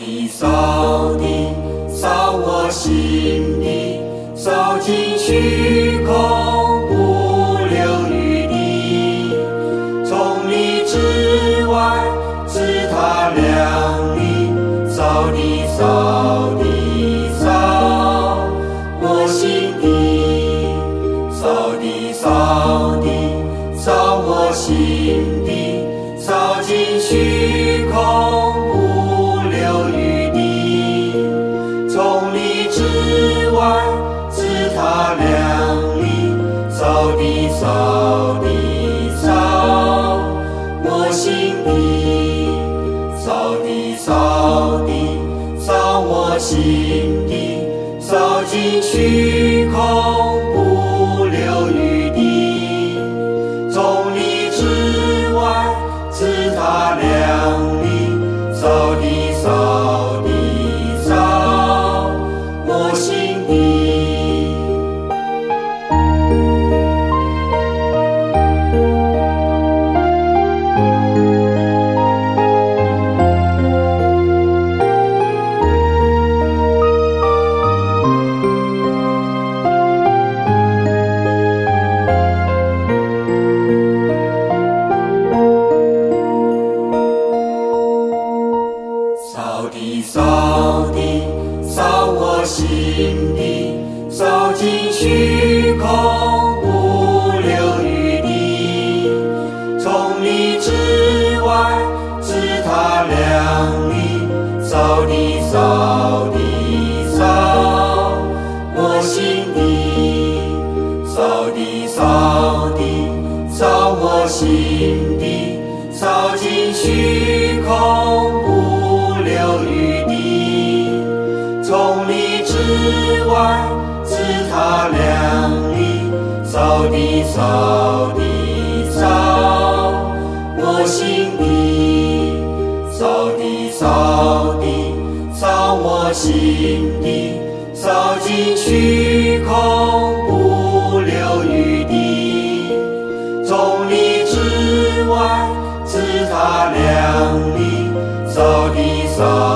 扫地，扫地，扫我心底，扫尽虚空，不留余地。从里至外，自他量里，扫地，扫地，扫我心底，扫地，扫地，扫我心心地，扫尽虚空，不留余地。从里之外，自他量里，扫地，扫心底，扫尽虚空，不留余地。从里至外，自他量里，扫地，扫地，扫我心底，扫地，扫地，扫我心底，扫尽虚空，不扫地扫我心地，扫地扫地扫我心，扫尽虚空不留余地，众里之外只他两立，扫地扫。